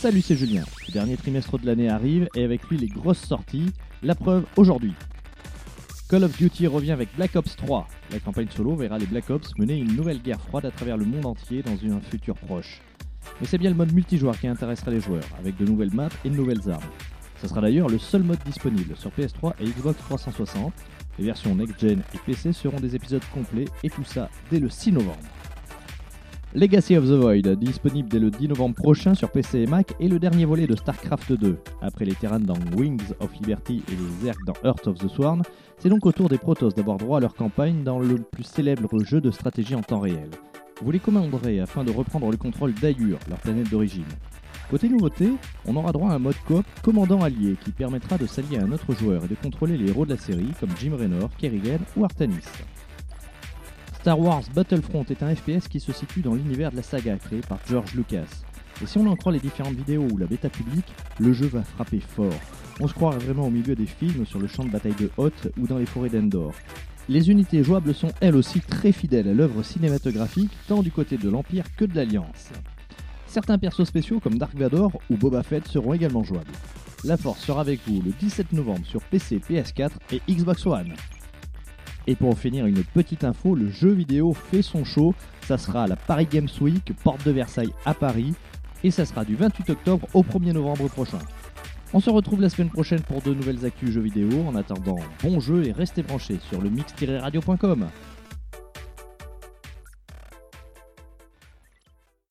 Salut, c'est Julien. Le dernier trimestre de l'année arrive et avec lui les grosses sorties. La preuve aujourd'hui. Call of Duty revient avec Black Ops 3. La campagne solo verra les Black Ops mener une nouvelle guerre froide à travers le monde entier dans un futur proche. Mais c'est bien le mode multijoueur qui intéressera les joueurs, avec de nouvelles maps et de nouvelles armes. Ce sera d'ailleurs le seul mode disponible sur PS3 et Xbox 360. Les versions next-gen et PC seront des épisodes complets et tout ça dès le 6 novembre. Legacy of the Void, disponible dès le 10 novembre prochain sur PC et Mac, est le dernier volet de StarCraft 2. Après les Terrans dans Wings of Liberty et les Zerg dans Earth of the Sworn, c'est donc au tour des Protoss d'avoir droit à leur campagne dans le plus célèbre jeu de stratégie en temps réel. Vous les commanderez afin de reprendre le contrôle d'Ayur, leur planète d'origine. Côté nouveauté, on aura droit à un mode coop commandant allié qui permettra de s'allier à un autre joueur et de contrôler les héros de la série comme Jim Raynor, Kerrigan ou Artanis. Star Wars Battlefront est un FPS qui se situe dans l'univers de la saga créé par George Lucas. Et si on en croit les différentes vidéos ou la bêta publique, le jeu va frapper fort. On se croirait vraiment au milieu des films sur le champ de bataille de Hoth ou dans les forêts d'Endor. Les unités jouables sont elles aussi très fidèles à l'œuvre cinématographique, tant du côté de l'Empire que de l'Alliance. Certains persos spéciaux comme Dark Vador ou Boba Fett seront également jouables. La Force sera avec vous le 17 novembre sur PC, PS4 et Xbox One. Et pour finir une petite info, le jeu vidéo fait son show. Ça sera à la Paris Games Week, porte de Versailles à Paris. Et ça sera du 28 octobre au 1er novembre prochain. On se retrouve la semaine prochaine pour de nouvelles actus jeux vidéo. En attendant, bon jeu et restez branchés sur le mix-radio.com.